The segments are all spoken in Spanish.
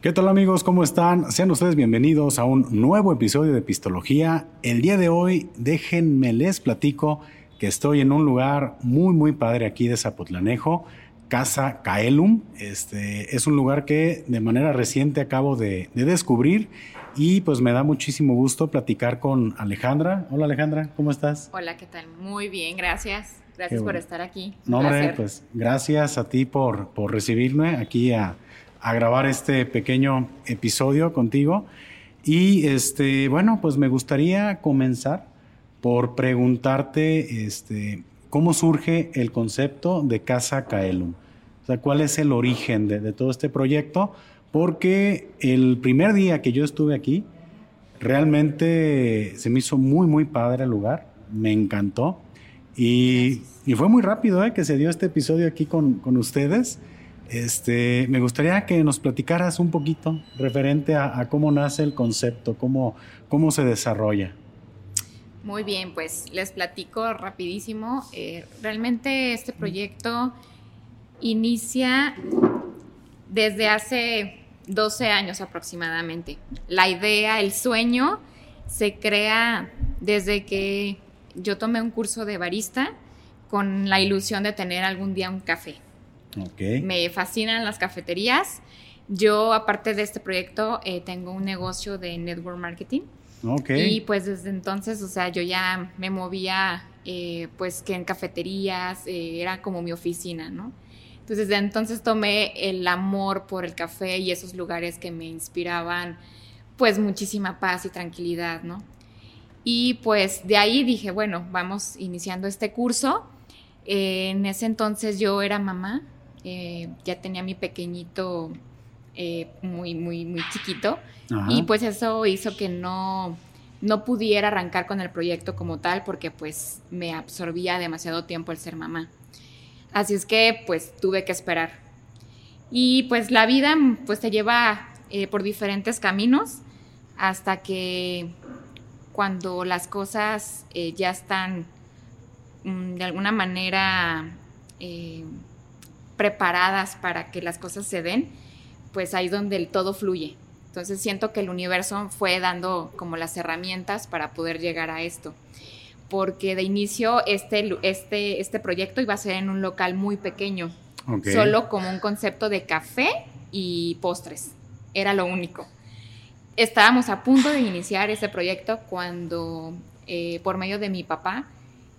¿Qué tal amigos? ¿Cómo están? Sean ustedes bienvenidos a un nuevo episodio de Pistología. El día de hoy, déjenme les platico que estoy en un lugar muy, muy padre aquí de Zapotlanejo, Casa Caelum. Este, es un lugar que de manera reciente acabo de, descubrir y pues me da muchísimo gusto platicar con Alejandra. Hola Alejandra, ¿cómo estás? Hola, ¿qué tal? Muy bien, gracias. Gracias por estar aquí. No, hombre, pues gracias a ti por, por recibirme aquí a a grabar este pequeño episodio contigo. Y este, bueno, pues me gustaría comenzar por preguntarte este, cómo surge el concepto de Casa Caelum. O sea, cuál es el origen de, todo este proyecto, porque el primer día que yo estuve aquí, realmente se me hizo muy, muy padre el lugar, me encantó. Y, y fue muy rápido ¿eh? que se dio este episodio aquí con, con ustedes. Este, me gustaría que nos platicaras un poquito referente a, cómo nace el concepto, cómo, cómo se desarrolla. Muy bien, pues les platico rapidísimo. Eh, realmente este proyecto inicia desde hace 12 años aproximadamente. La idea, el sueño se crea desde que yo tomé un curso de barista con la ilusión de tener algún día un café. Me fascinan las cafeterías. Yo, aparte de este proyecto, eh, tengo un negocio de network marketing. Y pues desde entonces, o sea, yo ya me movía, eh, pues que en cafeterías, eh, era como mi oficina, ¿no? Entonces desde entonces tomé el amor por el café y esos lugares que me inspiraban, pues muchísima paz y tranquilidad, ¿no? Y pues de ahí dije, bueno, vamos iniciando este curso. en ese entonces yo era mamá, eh, ya tenía mi pequeñito eh, muy, muy, muy chiquito. Y pues eso hizo que no, no pudiera arrancar con el proyecto como tal porque pues me absorbía demasiado tiempo el ser mamá. Así es que pues tuve que esperar. Y pues la vida pues te lleva eh, por diferentes caminos hasta que cuando las cosas ya están mm, de alguna manera preparadas para que las cosas se den, pues ahí donde el todo fluye. Entonces siento que el universo fue dando como las herramientas para poder llegar a esto. Porque de inicio este, este, este proyecto iba a ser en un local muy pequeño, solo como un concepto de café y postres. Era lo único. Estábamos a punto de iniciar este proyecto cuando eh, por medio de mi papá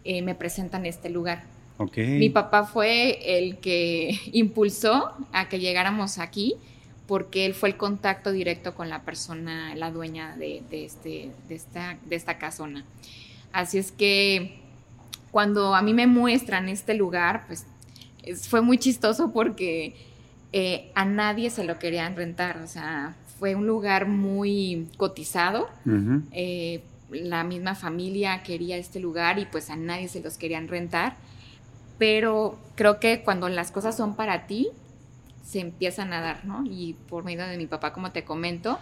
eh, me presentan este lugar. Mi papá fue el que impulsó a que llegáramos aquí porque él fue el contacto directo con la persona, la dueña de, este, de, esta, de esta casona. Así es que cuando a mí me muestran este lugar, pues fue muy chistoso porque eh, a nadie se lo querían rentar, o sea, fue un lugar muy cotizado. Eh, la misma familia quería este lugar y pues a nadie se los querían rentar pero creo que cuando las cosas son para ti, se empiezan a dar, ¿no? Y por medio de mi papá, como te comento,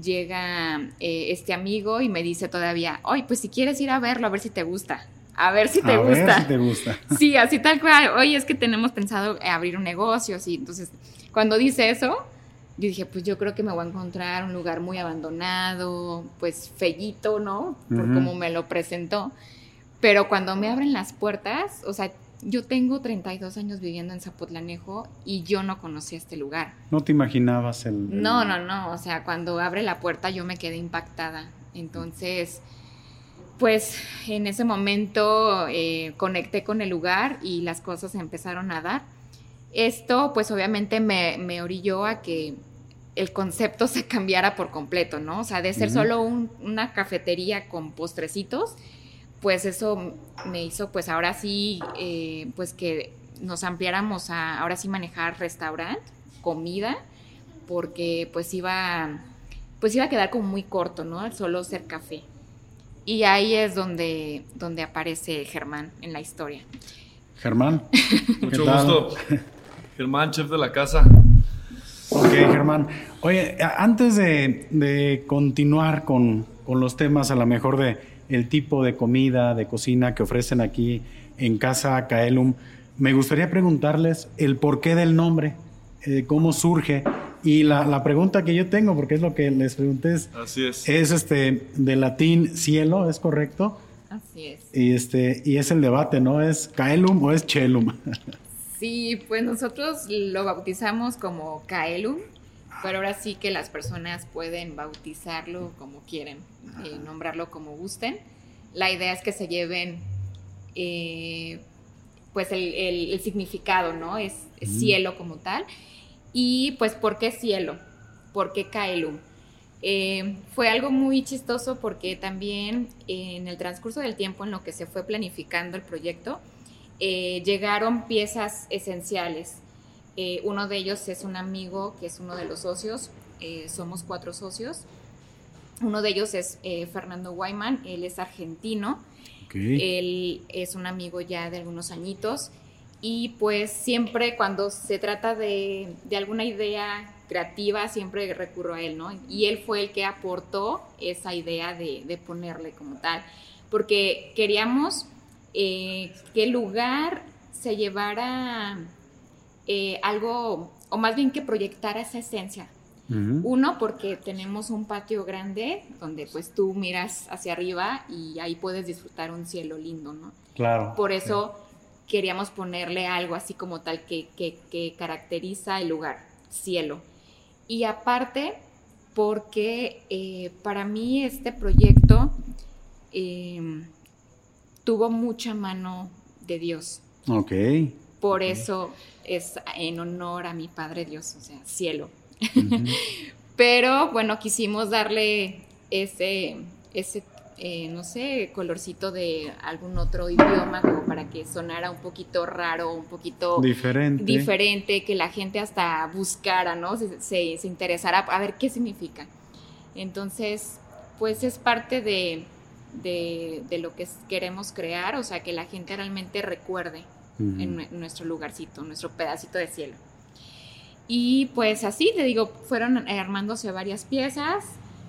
llega eh, este amigo y me dice todavía, oye, pues si quieres ir a verlo, a ver si te gusta. A ver si te gusta. Ver si te gusta. Sí, así tal cual. Oye, es que tenemos pensado abrir un negocio, así. Entonces, cuando dice eso, yo dije, pues yo creo que me voy a encontrar un lugar muy abandonado, pues fellito, ¿no? Por como me lo presentó. Pero cuando me abren las puertas, o sea, yo tengo 32 años viviendo en Zapotlanejo y yo no conocía este lugar. ¿No te imaginabas el, No, no, no. O sea, cuando abre la puerta yo me quedé impactada. Entonces, pues en ese momento eh, conecté con el lugar y las cosas empezaron a dar. Esto, pues obviamente me, me orilló a que el concepto se cambiara por completo, ¿no? O sea, de ser solo una cafetería con postrecitos pues eso me hizo pues ahora sí, eh, pues que nos ampliáramos a ahora sí manejar restaurante, comida, porque pues iba, pues iba a quedar como muy corto, ¿no? Solo ser café. Y ahí es donde, donde aparece Germán en la historia. Germán. Mucho gusto. Germán, chef de la casa. Ok, Germán. Oye, antes de, de continuar con, con, los temas, a lo mejor de, el tipo de comida, de cocina que ofrecen aquí en Casa Caelum. Me gustaría preguntarles el porqué del nombre, eh, cómo surge Y la, la, pregunta que yo tengo, porque es lo que les pregunté, es, Así es. es este, de latín cielo, ¿es correcto? Así es. Y, este, y es el debate, ¿no? ¿Es caelum o es chelum? Sí, pues nosotros lo bautizamos como caelum, pero ahora sí que las personas pueden bautizarlo como quieren, eh, nombrarlo como gusten. La idea es que se lleven eh, pues el, el, el, significado, ¿no? Es, es cielo como tal. Y pues, ¿por qué cielo? ¿Por qué Kaelum? Eh, fue algo muy chistoso porque también en el transcurso del tiempo en lo que se fue planificando el proyecto, eh, llegaron piezas esenciales. Eh, uno de ellos es un amigo que es uno de los socios, somos cuatro socios. Uno de ellos es Fernando Wyman, él es argentino, okay. él es un amigo ya de algunos añitos y pues siempre cuando se trata de, de, alguna idea creativa, siempre recurro a él, ¿no? Y él fue el que aportó esa idea de, de ponerle como tal, porque queríamos eh, que el lugar se llevara eh, algo, o más bien que proyectara esa esencia. Uh -huh. Uno, porque tenemos un patio grande donde pues tú miras hacia arriba y ahí puedes disfrutar un cielo lindo, ¿no? Claro. Por eso... Sí queríamos ponerle algo así como tal que, que, que, caracteriza el lugar, cielo. Y aparte, porque eh, para mí este proyecto eh, tuvo mucha mano de Dios. Ok. Por eso es en honor a mi Padre Dios, o sea, cielo. Uh -huh. Pero bueno, quisimos darle ese, ese eh, no sé, colorcito de algún otro idioma, como para que sonara un poquito raro, un poquito diferente, diferente que la gente hasta buscara, ¿no? Se, se, se interesara a ver qué significa. Entonces, pues es parte de, de, de, lo que queremos crear, o sea, que la gente realmente recuerde uh -huh. en nuestro lugarcito, nuestro pedacito de cielo. Y pues así, te digo, fueron armándose varias piezas,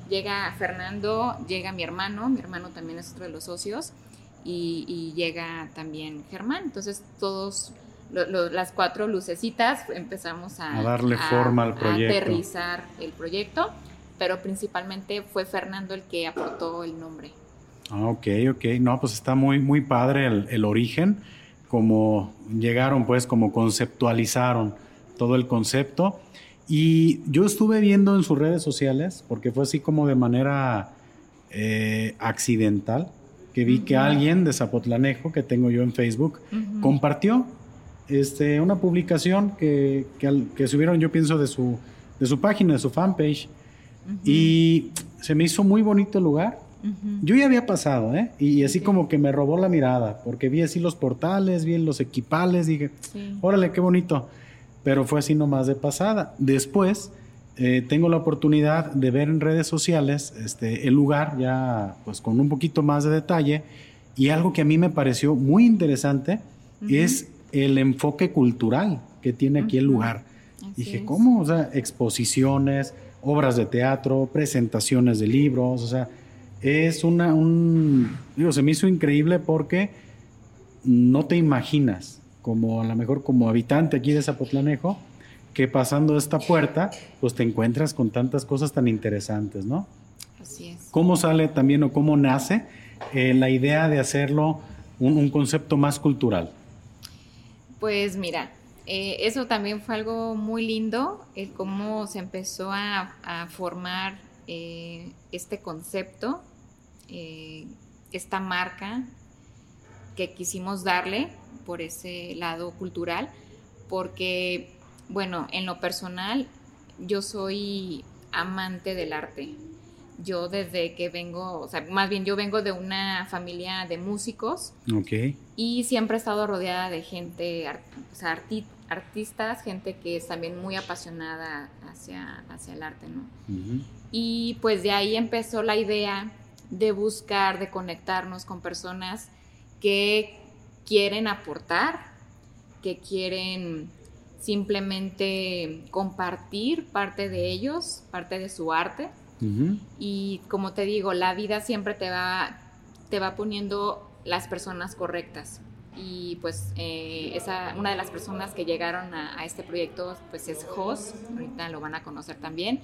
llega Fernando, llega mi hermano, mi hermano también es otro de los socios, y, y llega también Germán. Entonces todos, lo, lo, las cuatro lucecitas empezamos a, a darle a, forma al proyecto. A aterrizar el proyecto, pero principalmente fue Fernando el que aportó el nombre. Ah, ok, ok. No, pues está muy, muy padre el, el origen, como llegaron, pues, como conceptualizaron todo el concepto. Y yo estuve viendo en sus redes sociales, porque fue así como de manera eh, accidental, que vi uh -huh. que alguien de Zapotlanejo, que tengo yo en Facebook, uh -huh. compartió este, una publicación que, que, que, subieron, yo pienso, de su, de su página, de su fanpage. Uh -huh. Y se me hizo muy bonito el lugar. Yo ya había pasado, ¿eh? Y así como que me robó la mirada, porque vi así los portales, vi los equipales, dije, sí. órale, qué bonito pero fue así nomás de pasada. Después eh, tengo la oportunidad de ver en redes sociales este, el lugar ya pues con un poquito más de detalle y algo que a mí me pareció muy interesante uh -huh. es el enfoque cultural que tiene aquí uh -huh. el lugar. Así Dije, es. ¿cómo? O sea, exposiciones, obras de teatro, presentaciones de libros, o sea, es una, un, digo, se me hizo increíble porque no te imaginas como a lo mejor como habitante aquí de Zapotlanejo, que pasando esta puerta, pues te encuentras con tantas cosas tan interesantes, ¿no? Así es. ¿Cómo sale también o cómo nace eh, la idea de hacerlo un, un, concepto más cultural? Pues mira, eh, eso también fue algo muy lindo, el cómo se empezó a, a formar eh, este concepto, eh, esta marca que quisimos darle por ese lado cultural, porque, bueno, en lo personal, yo soy amante del arte. Yo desde que vengo, o sea, más bien yo vengo de una familia de músicos. Y siempre he estado rodeada de gente, o sea, arti artistas, gente que es también muy apasionada hacia, hacia el arte, ¿no? Uh -huh. Y pues de ahí empezó la idea de buscar, de conectarnos con personas que quieren aportar, que quieren simplemente compartir parte de ellos, parte de su arte. Uh -huh. Y como te digo, la vida siempre te va, te va poniendo las personas correctas. Y pues eh, esa, una de las personas que llegaron a, este proyecto pues es Jos, ahorita lo van a conocer también.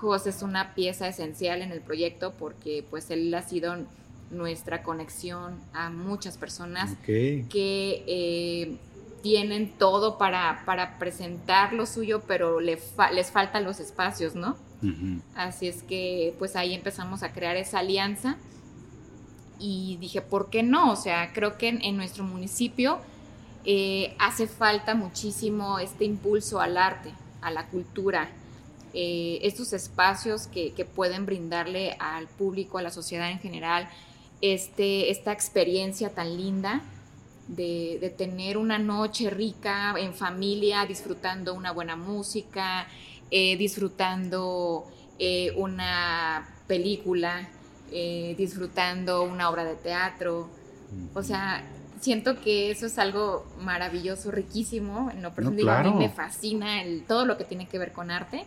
Jos es una pieza esencial en el proyecto porque pues él ha sido nuestra conexión a muchas personas que eh, tienen todo para, para, presentar lo suyo, pero les faltan los espacios, ¿no? Así es que pues ahí empezamos a crear esa alianza y dije, ¿por qué no? O sea, creo que en, nuestro municipio eh, hace falta muchísimo este impulso al arte, a la cultura, eh, estos espacios que, pueden brindarle al público, a la sociedad en general, este, esta experiencia tan linda de, tener una noche rica en familia, disfrutando una buena música, eh, disfrutando una película, eh, disfrutando una obra de teatro. O sea, siento que eso es algo maravilloso, riquísimo. En lo personal, a mí me fascina el, todo lo que tiene que ver con arte.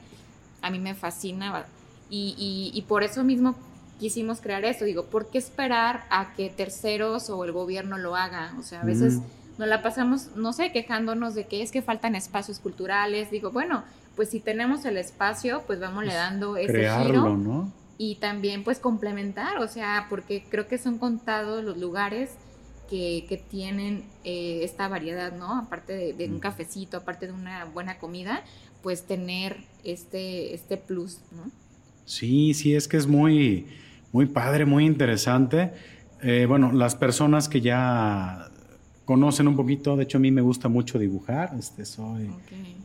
A mí me fascina. Y, y, por eso mismo quisimos crear esto. Digo, ¿por qué esperar a que terceros o el gobierno lo haga? O sea, a veces nos la pasamos, no sé, quejándonos de que es que faltan espacios culturales. Digo, bueno, pues si tenemos el espacio, pues vamos le pues dando ese crearlo, ¿no? Y también pues complementar, o sea, porque creo que son contados los lugares que, que tienen eh, esta variedad, ¿no? Aparte de, un cafecito, aparte de una buena comida, pues tener este, este plus, ¿no? Sí, sí, es que es muy, muy padre, muy interesante. Eh, bueno, las personas que ya conocen un poquito, de hecho a mí me gusta mucho dibujar, este, soy,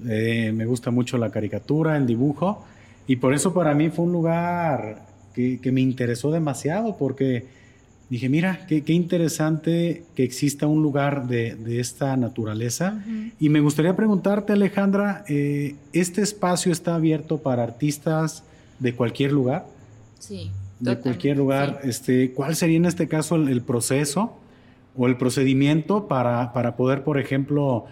eh, me gusta mucho la caricatura, el dibujo, y por eso para mí fue un lugar que, me interesó demasiado, porque dije, mira, qué, interesante que exista un lugar de, esta naturaleza. Y me gustaría preguntarte, Alejandra, eh, ¿este espacio está abierto para artistas de cualquier lugar? Sí. De cualquier lugar. Este, ¿Cuál sería en este caso el, proceso o el procedimiento para, para, poder, por ejemplo,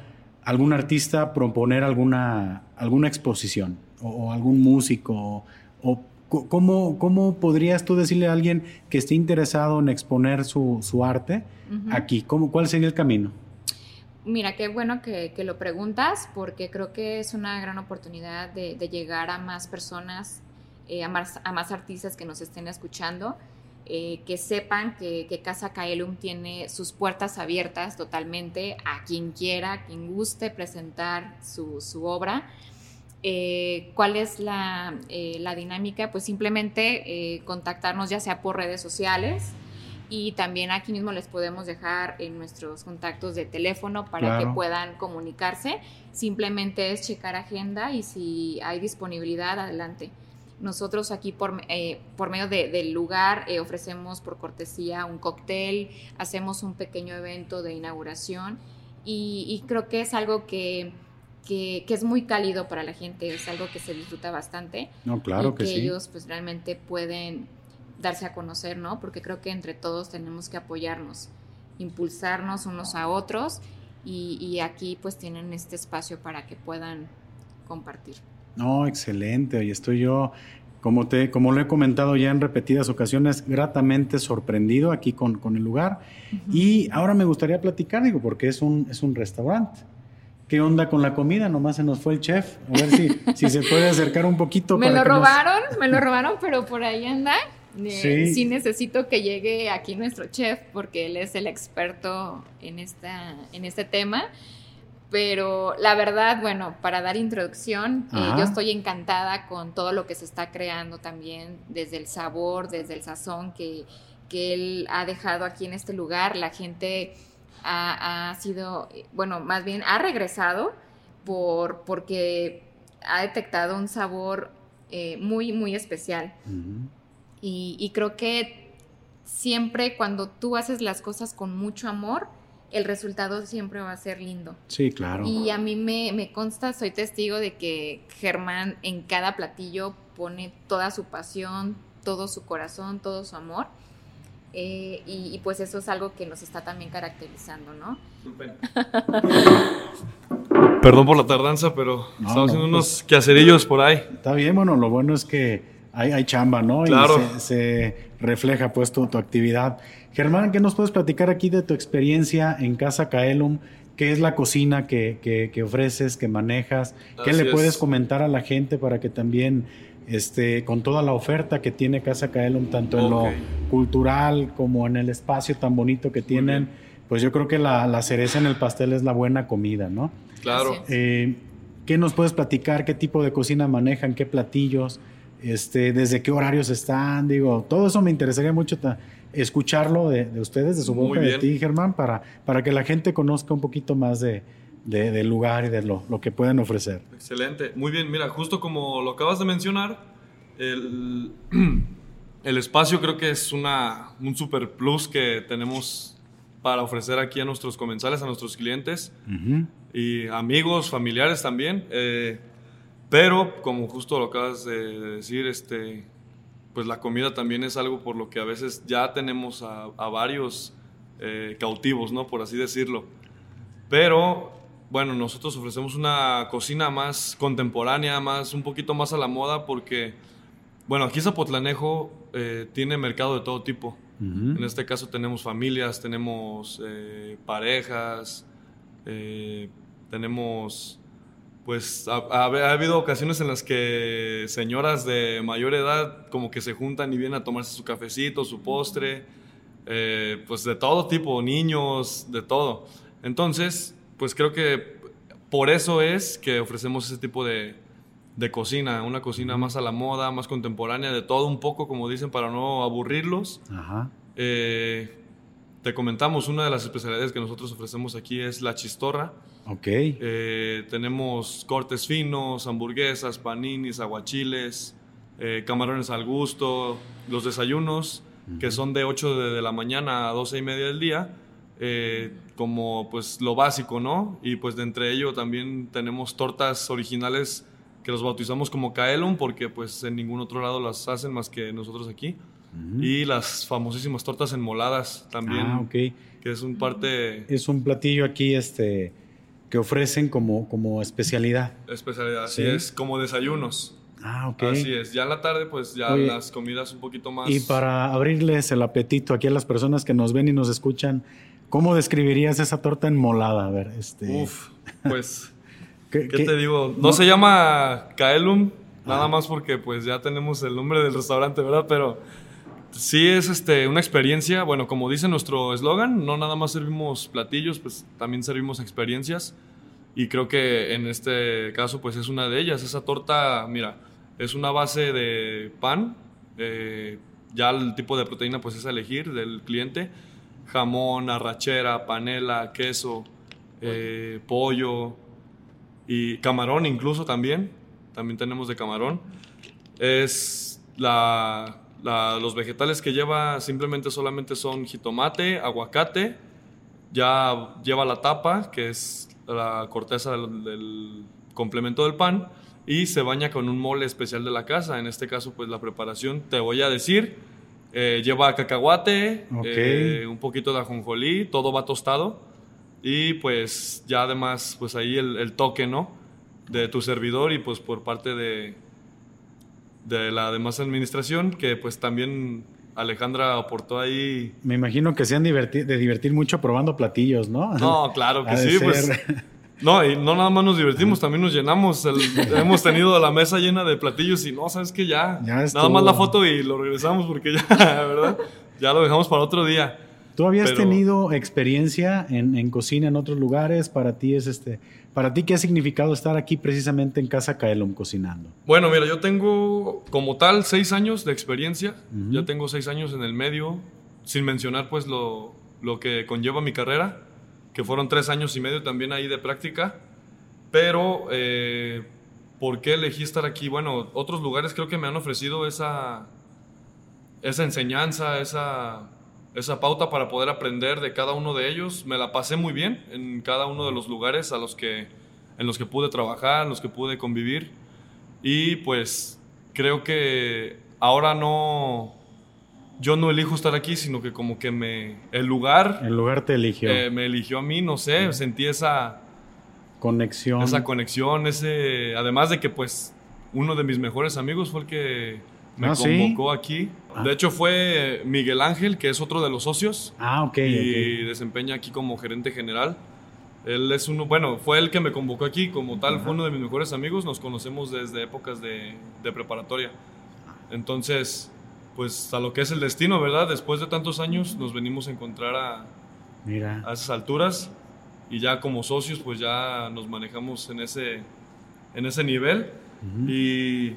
algún artista proponer alguna, alguna exposición? O, algún músico? O, ¿cómo, ¿Cómo podrías tú decirle a alguien que esté interesado en exponer su, su arte aquí? ¿Cómo, ¿Cuál sería el camino? Mira, qué bueno que, que, lo preguntas porque creo que es una gran oportunidad de, de llegar a más personas, eh, a, más, a, más, artistas que nos estén escuchando, eh, que sepan que, que, Casa Kaelum tiene sus puertas abiertas totalmente a quien quiera, a quien guste presentar su, su obra. Eh, ¿Cuál es la, eh, la, dinámica? Pues simplemente eh, contactarnos ya sea por redes sociales y también aquí mismo les podemos dejar en nuestros contactos de teléfono para que puedan comunicarse. Simplemente es checar agenda y si hay disponibilidad, adelante. Nosotros aquí por, por medio del lugar ofrecemos por cortesía un cóctel, hacemos un pequeño evento de inauguración y, y creo que es algo que que, es muy cálido para la gente, es algo que se disfruta bastante. No, claro que, que ellos pues realmente pueden darse a conocer, ¿no? Porque creo que entre todos tenemos que apoyarnos, impulsarnos unos a otros y, aquí pues tienen este espacio para que puedan compartir. No, excelente. Y estoy yo, como, te, como lo he comentado ya en repetidas ocasiones, gratamente sorprendido aquí con, con el lugar. Y ahora me gustaría platicar, digo, porque es un, es un restaurante. ¿Qué onda con la comida? Nomás se nos fue el chef. A ver si, si se puede acercar un poquito. Me lo robaron, me lo robaron, pero por ahí anda. Eh, sí. necesito que llegue aquí nuestro chef porque él es el experto en, esta, en este tema. Pero la verdad, bueno, para dar introducción, eh, yo estoy encantada con todo lo que se está creando también, desde el sabor, desde el sazón que, que él ha dejado aquí en este lugar. La gente ha, sido, bueno, más bien ha regresado por, porque ha detectado un sabor eh, muy, muy especial. y, creo que siempre cuando tú haces las cosas con mucho amor, el resultado siempre va a ser lindo. Sí, claro. Y a mí me, me consta, soy testigo de que Germán en cada platillo pone toda su pasión, todo su corazón, todo su amor. Eh, y, pues eso es algo que nos está también caracterizando, ¿no? Perdón por la tardanza, pero estamos haciendo unos pues, quehacerillos por ahí. Está bien, bueno, lo bueno es que hay, hay chamba, ¿no? Claro. Y se, refleja pues tu, tu, actividad. Germán, ¿qué nos puedes platicar aquí de tu experiencia en Casa Caelum? ¿Qué es la cocina que, que, que ofreces, que manejas? ¿Qué Así le puedes es. comentar a la gente para que también, este, con toda la oferta que tiene Casa Caelum, tanto en lo cultural como en el espacio tan bonito que tienen, pues yo creo que la, la cereza en el pastel es la buena comida, ¿no? Claro. Eh, ¿Qué nos puedes platicar? ¿Qué tipo de cocina manejan? ¿Qué platillos? Este, ¿Desde qué horarios están? Digo, todo eso me interesaría mucho escucharlo de, de ustedes, de su boca, de ti, Germán, para, para que la gente conozca un poquito más de, de- del lugar y de lo, lo que pueden ofrecer. Excelente. Muy bien, mira, justo como lo acabas de mencionar, el, el espacio creo que es una, un super plus que tenemos para ofrecer aquí a nuestros comensales, a nuestros clientes Ujú. y amigos, familiares también. eh, pero como justo lo acabas de decir, este, pues la comida también es algo por lo que a veces ya tenemos a, a varios eh, cautivos, ¿no? Por así decirlo. Pero bueno, nosotros ofrecemos una cocina más contemporánea, más un poquito más a la moda porque, bueno, aquí Zapotlanejo eh, tiene mercado de todo tipo. En este caso tenemos familias, tenemos eh, parejas, eh, tenemos, pues ha, ha- ha habido ocasiones en las que señoras de mayor edad como que se juntan y vienen a tomarse su cafecito, su postre, pues de todo tipo, niños, de todo. Entonces, pues creo que por eso es que ofrecemos ese tipo de, de cocina, una cocina más a la moda, más contemporánea, de todo un poco, como dicen, para no aburrirlos. Ajá. Eh, te comentamos, una de las especialidades que nosotros ofrecemos aquí es la chistorra. Ok. Eh, tenemos cortes finos, hamburguesas, paninis, aguachiles, eh, camarones al gusto, los desayunos, que son de 8 de, de la mañana a 12 y media del día, eh, como pues lo básico, ¿no? Y pues de entre ello también tenemos tortas originales que los bautizamos como Kaelum, porque pues en ningún otro lado las hacen más que nosotros aquí. Y las famosísimas tortas enmoladas también, Ah, ok. que es un parte Es un platillo aquí este, que ofrecen como, como especialidad. especialidad, así Sí. es, como desayunos. Ah, ok. Así es, ya en la tarde pues ya Oye, las comidas un poquito más... Y para abrirles el apetito aquí a las personas que nos ven y nos escuchan, ¿cómo describirías esa torta enmolada? A ver, este. Uf, pues, ¿qué- ¿qué, te digo? No, se llama Kaelum, nada más porque pues ya tenemos el nombre del restaurante, ¿verdad? Pero sí es este, una experiencia, bueno, como dice nuestro eslogan, no nada más servimos platillos, pues también servimos experiencias. Y creo que en este caso pues es una de ellas. Esa torta, mira, es una base de pan, eh, ya el tipo de proteína pues es a elegir del cliente, jamón, arrachera, panela, queso, eh, pollo y camarón incluso también, también tenemos de camarón. Es la, los vegetales que lleva simplemente solamente son jitomate, aguacate, ya lleva la tapa, que es la corteza del, del complemento del pan, y se baña con un mole especial de la casa. En este caso, pues la preparación, te voy a decir, eh, lleva cacahuate, Ok. eh, un poquito de ajonjolí, todo va tostado, y pues ya además, pues ahí el, el toque, ¿no? De tu servidor y pues por parte de, de la demás administración, que pues también Alejandra aportó ahí Me imagino que se han diverti- de divertir mucho probando platillos, ¿no? no, claro que sí, pues. No, y no nada más nos divertimos, también nos llenamos. el- hemos tenido la mesa llena de platillos y no, sabes que ya. Ya nada más la foto y lo regresamos porque ya, ¿verdad? Ya lo dejamos para otro día. ¿Tú habías Pero- tenido experiencia en, en cocina en otros lugares? Para ti es este, para ti qué ha significado estar aquí precisamente en Casa Caelum cocinando. Bueno, mira, yo tengo como tal seis años de experiencia. Ujú. Ya tengo seis años en el medio, sin mencionar pues lo, lo que conlleva mi carrera, que fueron tres años y medio también ahí de práctica. Pero, eh, ¿por qué elegí estar aquí? Bueno, otros lugares creo que me han ofrecido esa, esa enseñanza, esa, esa pauta para poder aprender de cada uno de ellos. Me la pasé muy bien en cada uno de los lugares a los que, en los que pude trabajar, en los que pude convivir. Y pues creo que ahora no, yo no elijo estar aquí, sino que como que me, el lugar El lugar te eligió. eh, me eligió a mí, no sé, sentí esa, Conexión. esa conexión, ese, además de que pues uno de mis mejores amigos fue el que me Ah, ¿sí? convocó aquí. Ah. De hecho fue Miguel Ángel, que es otro de los socios Ah, ok. y desempeña aquí como gerente general. Él es uno, bueno, fue el que me convocó aquí como tal, Ajá. fue uno de mis mejores amigos, nos conocemos desde épocas de, de preparatoria. Entonces, pues a lo que es el destino, ¿verdad? Después de tantos años nos venimos a encontrar a, Mira. a esas alturas y ya como socios pues ya nos manejamos en ese, en ese nivel y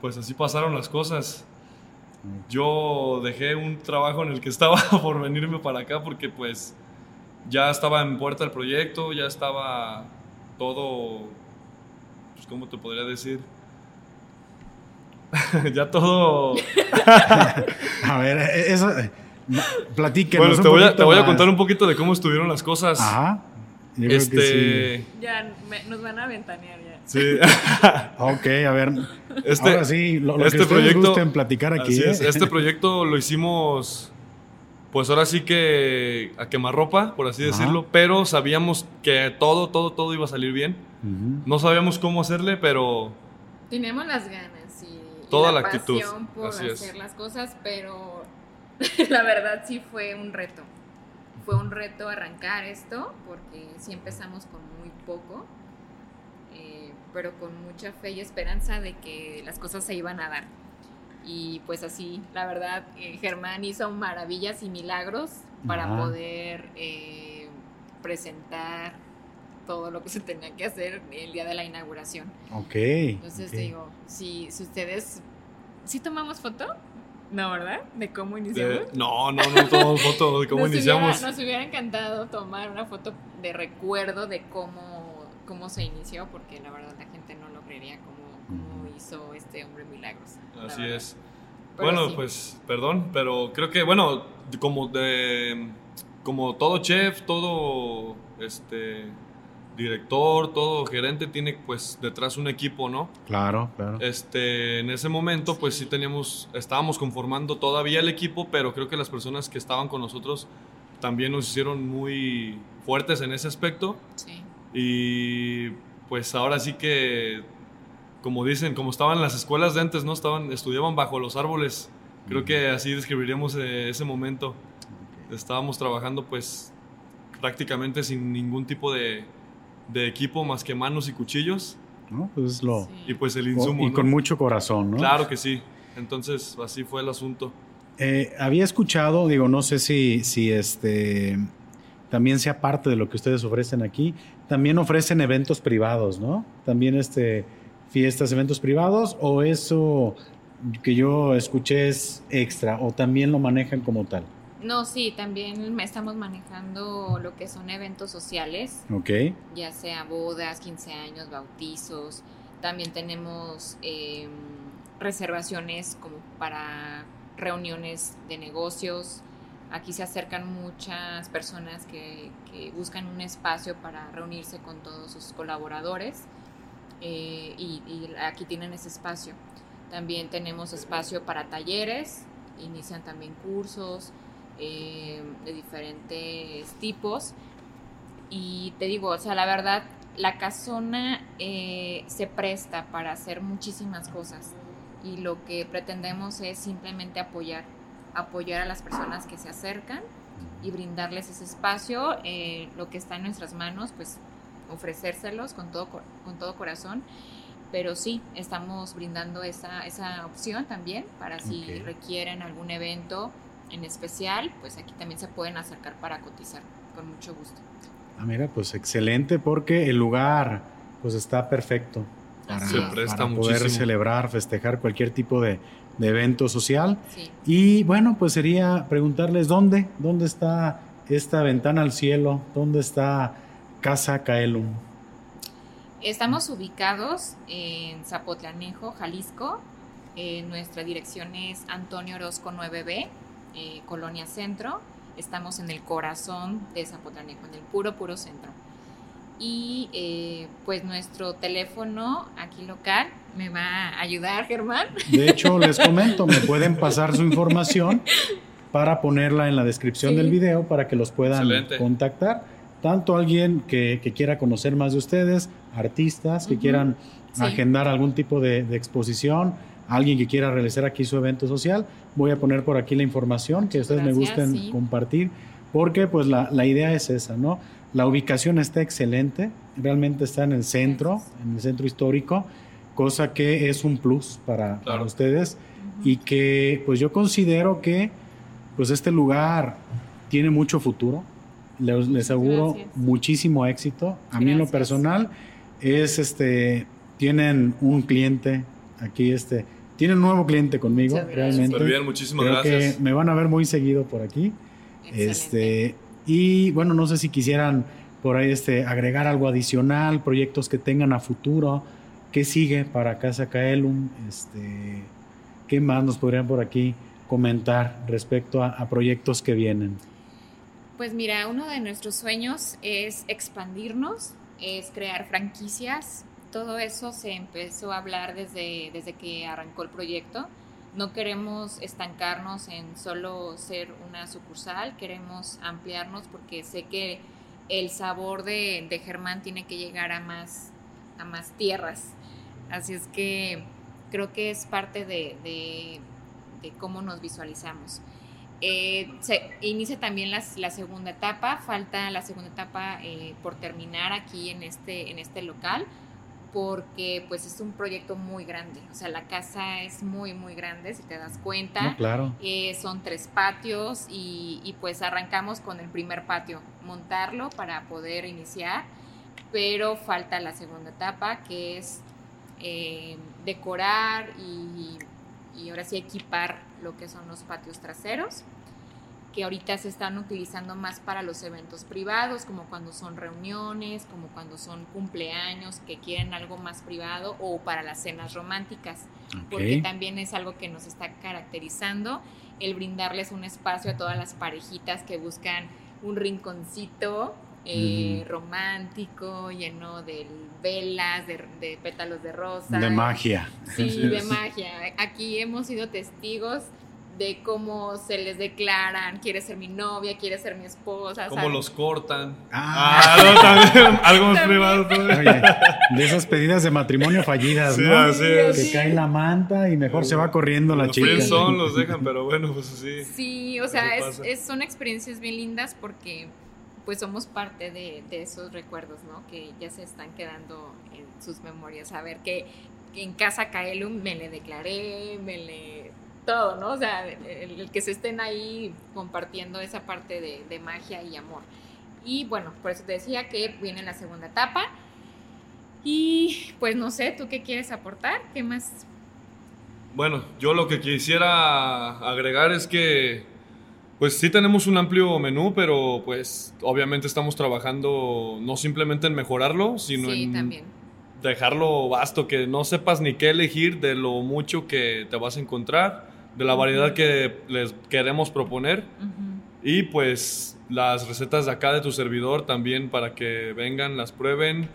pues así pasaron las cosas. Yo dejé un trabajo en el que estaba por venirme para acá porque pues ya estaba en puerta el proyecto, ya estaba todo, pues cómo te podría decir, ya todo... A ver, eh, eso. eh, Platíquenos. bueno, un te voy, a, te voy a contar un poquito de cómo estuvieron las cosas. Ajá. Yo creo este, que Ya me- nos van a ventanear ya. sí. sí. Ok, a ver. Este, Ahora sí, lo, lo este que ustedes proyecto- gusten platicar aquí. Así es, ¿eh? Este proyecto lo hicimos, pues ahora sí que a quemarropa, por así Ajá. decirlo, pero sabíamos que todo, todo, todo iba a salir bien. Ujú. No sabíamos cómo hacerle, pero Teníamos las ganas Toda la, la actitud, pasión por así es. hacer las cosas, pero la verdad sí fue un reto. Fue un reto arrancar esto porque sí empezamos con muy poco, eh, pero con mucha fe y esperanza de que las cosas se iban a dar. Y pues así, la verdad, eh, Germán hizo maravillas y milagros para poder eh, presentar todo lo que se tenía que hacer el día de la inauguración. Ok. Entonces digo, si, si ustedes, ¿sí tomamos foto? No, ¿verdad? De cómo de- iniciamos. no, no, no tomamos foto de cómo nos iniciamos. Hubiera, nos hubiera encantado tomar una foto de recuerdo de cómo, cómo se inició, porque la verdad la gente no lo creería cómo, hizo este hombre milagros. la Así verdad. es. Pero bueno, sí. pues, perdón, pero creo que, bueno, como de, como todo chef, todo, este, director, todo gerente tiene, pues, detrás un equipo, ¿no? Claro, claro. Este, en ese momento, pues sí teníamos, estábamos conformando todavía el equipo, pero creo que las personas que estaban con nosotros también nos hicieron muy fuertes en ese aspecto. Sí. Y pues ahora sí que, como dicen, como estaban las escuelas de antes, ¿no? Estaban, estudiaban bajo los árboles. Creo que así describiríamos eh, ese momento. Estábamos trabajando pues prácticamente sin ningún tipo de, de equipo más que manos y cuchillos. ¿No? Pues es lo. Sí. Y pues el insumo. y ¿no? con mucho corazón, ¿no? Claro que sí. Entonces, así fue el asunto. Eh, había escuchado, digo, no sé si, si este también sea parte de lo que ustedes ofrecen aquí. También ofrecen eventos privados, ¿no? También este fiestas, eventos privados, o eso que yo escuché es extra, o también lo manejan como tal. No, sí, también estamos manejando lo que son eventos sociales, Ok. ya sea bodas, 15 años, bautizos. También tenemos eh, reservaciones como para reuniones de negocios. Aquí se acercan muchas personas que, que buscan un espacio para reunirse con todos sus colaboradores eh, y, y aquí tienen ese espacio. También tenemos espacio para talleres, inician también cursos eh, de diferentes tipos. Y te digo, o sea, la verdad, la casona eh, se presta para hacer muchísimas cosas. Y lo que pretendemos es simplemente apoyar, apoyar a las personas que se acercan y brindarles ese espacio, eh, lo que está en nuestras manos, pues ofrecérselos con todo, con todo corazón. Pero sí, estamos brindando esa, esa opción también para si Ok. requieren algún evento en especial, pues aquí también se pueden acercar para cotizar con mucho gusto. Ah, mira, pues excelente porque el lugar pues está perfecto para, Se presta para poder muchísimo. celebrar, festejar cualquier tipo de, de evento social. Sí. Y bueno, pues sería preguntarles dónde, dónde está esta ventana al cielo, dónde está Casa Caelum. Estamos ubicados en Zapotlanejo, Jalisco. Eh, nuestra dirección es Antonio Orozco 9B, eh, Colonia Centro. Estamos en el corazón de Zapotlanejo, en el puro, puro centro. Y eh, pues nuestro teléfono aquí local me va a ayudar, Germán. De hecho, les comento, me pueden pasar su información para ponerla en la descripción Sí. del video para que los puedan Excelente. contactar. Tanto alguien que, que quiera conocer más de ustedes, artistas que quieran Sí. agendar algún tipo de, de exposición, alguien que quiera realizar aquí su evento social, voy a poner por aquí la información que ustedes me gusten compartir, porque pues la, la, idea es esa, ¿no? La ubicación está excelente, realmente está en el centro, en el centro histórico, cosa que es un plus para, para ustedes y que pues yo considero que pues este lugar tiene mucho futuro, les, les aseguro muchísimo éxito. A mí en lo personal es este, tienen un cliente aquí, este, tienen un nuevo cliente conmigo, realmente. bien, muchísimas gracias. Que me van a ver muy seguido por aquí. Este, y bueno, no sé si quisieran por ahí este, agregar algo adicional, proyectos que tengan a futuro. ¿Qué sigue para Casa Kaelum? Este, ¿Qué más nos podrían por aquí comentar respecto a proyectos que vienen? Pues mira, uno de nuestros sueños es expandirnos, es crear franquicias. Todo eso se empezó a hablar desde, desde que arrancó el proyecto. No queremos estancarnos en solo ser una sucursal, queremos ampliarnos porque sé que el sabor de, Germán tiene que llegar a más, a más tierras. Así es que creo que es parte de, de cómo nos visualizamos. Eh, se inicia también la segunda etapa, falta la segunda etapa eh, por terminar aquí en este, en este local, porque pues es un proyecto muy grande, o sea, la casa es muy, muy grande, si te das cuenta. claro. Eh, son tres patios y, y, pues arrancamos con el primer patio, montarlo para poder iniciar, pero falta la segunda etapa, que es decorar y, y ahora sí equipar lo que son los patios traseros que ahorita se están utilizando más para los eventos privados, como cuando son reuniones, como cuando son cumpleaños, que quieren algo más privado, o para las cenas románticas, porque también es algo que nos está caracterizando, el brindarles un espacio a todas las parejitas que buscan un rinconcito eh, romántico, lleno de velas, de, de, pétalos de rosa. De magia. Sí, de magia. Aquí hemos sido testigos de cómo se les declaran, quiere ser mi novia, quiere ser mi esposa. Cómo los cortan. Ah, ah algo más privado. de esas pedidas de matrimonio fallidas, ¿no? Que cae la manta y mejor se va corriendo la chica. Los son, los dejan, pero bueno, pues sí. Sí, o sea, es, son experiencias bien lindas porque pues somos parte de, de, esos recuerdos, ¿no? Que ya se están quedando en sus memorias. A ver, que en casa Kaelum me le declaré, me le todo, ¿no? O sea, el, que se estén ahí compartiendo esa parte de, magia y amor. Y bueno, por eso te decía que viene la segunda etapa. Y pues no sé, ¿tú qué quieres aportar? ¿Qué más? Bueno, yo lo que quisiera agregar es que pues sí tenemos un amplio menú, pero pues obviamente estamos trabajando no simplemente en mejorarlo, sino en dejarlo vasto, que no sepas ni qué elegir de lo mucho que te vas a encontrar de la variedad que les queremos proponer. Y pues las recetas de acá de tu servidor también para que vengan, las prueben.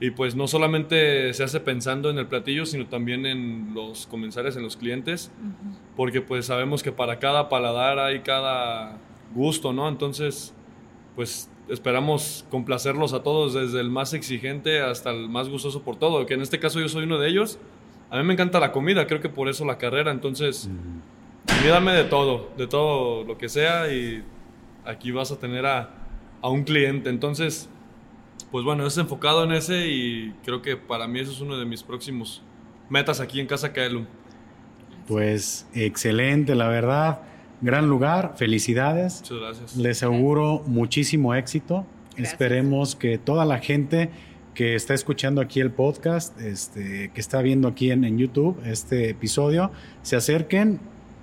Y pues no solamente se hace pensando en el platillo, sino también en los comensales, en los clientes. Porque pues sabemos que para cada paladar hay cada gusto, ¿no? Entonces, pues esperamos complacerlos a todos, desde el más exigente hasta el más gustoso por todo. Que en este caso yo soy uno de ellos. A mí me encanta la comida, creo que por eso la carrera. Entonces, uh de todo, de todo lo que sea y aquí vas a tener a, a, un cliente. Entonces, pues bueno, es enfocado en ese y creo que para mí eso es uno de mis próximos metas aquí en Casa Kaelum. Pues excelente, la verdad. Gran lugar, felicidades. Muchas gracias. Les auguro muchísimo éxito. Esperemos que toda la gente que está escuchando aquí el podcast, este, que está viendo aquí en, en, YouTube este episodio, se acerquen,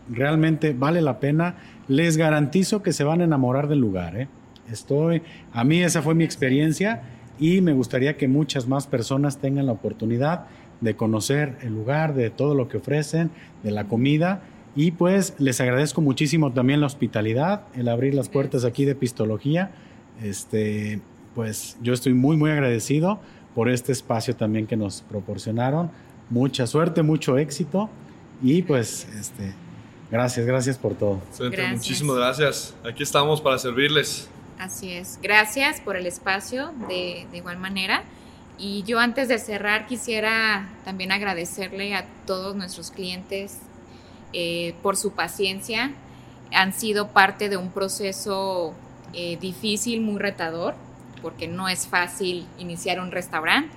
realmente vale la pena. Les garantizo que se van a enamorar del lugar. ¿eh? Estoy, a mí esa fue mi experiencia y me gustaría que muchas más personas tengan la oportunidad de conocer el lugar, de todo lo que ofrecen, de la comida. Y pues les agradezco muchísimo también la hospitalidad, el abrir las puertas aquí de Pistología. Este, pues yo estoy muy, muy agradecido por este espacio también que nos proporcionaron. Mucha suerte, mucho éxito y pues este, gracias, gracias por todo. Muchísimas gracias. Aquí estamos para servirles. Así es. Gracias por el espacio de, de igual manera. Y yo antes de cerrar quisiera también agradecerle a todos nuestros clientes eh, por su paciencia. Han sido parte de un proceso eh, difícil, muy retador, porque no es fácil iniciar un restaurante.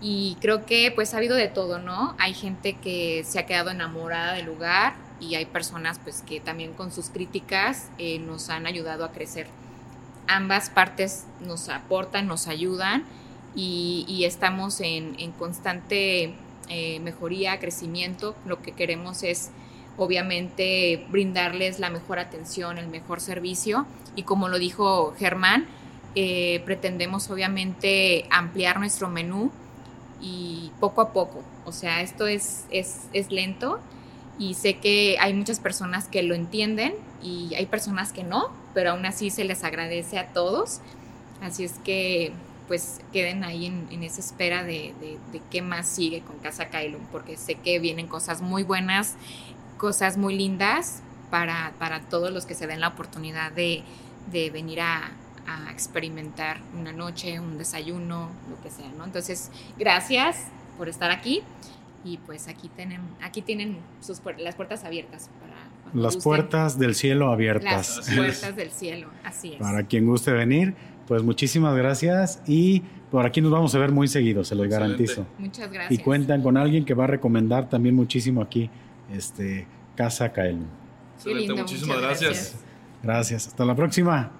Y creo que pues ha habido de todo, ¿no? Hay gente que se ha quedado enamorada del lugar y hay personas pues que también con sus críticas eh, nos han ayudado a crecer. Ambas partes nos aportan, nos ayudan y, estamos en, constante eh, mejoría, crecimiento. Lo que queremos es obviamente brindarles la mejor atención, el mejor servicio y como lo dijo Germán, eh, pretendemos obviamente ampliar nuestro menú y poco a poco. O sea, esto es, es, es, lento y sé que hay muchas personas que lo entienden y hay personas que no, pero aún así se les agradece a todos. Así es que pues queden ahí en, esa espera de, de, qué más sigue con Casa Kailun, porque sé que vienen cosas muy buenas, cosas muy lindas para, para todos los que se den la oportunidad de, de venir a, a experimentar una noche, un desayuno, lo que sea, ¿no? Entonces, gracias por estar aquí y pues aquí tienen, aquí tienen sus las puertas abiertas para... Las puertas del cielo abiertas. Las puertas del cielo, así es. Para quien guste venir, pues muchísimas gracias y por aquí nos vamos a ver muy seguido, se los garantizo. Muchas gracias. Y cuentan con alguien que va a recomendar también muchísimo aquí, este, Casa Kael. Muchísimas gracias. Gracias, hasta la próxima.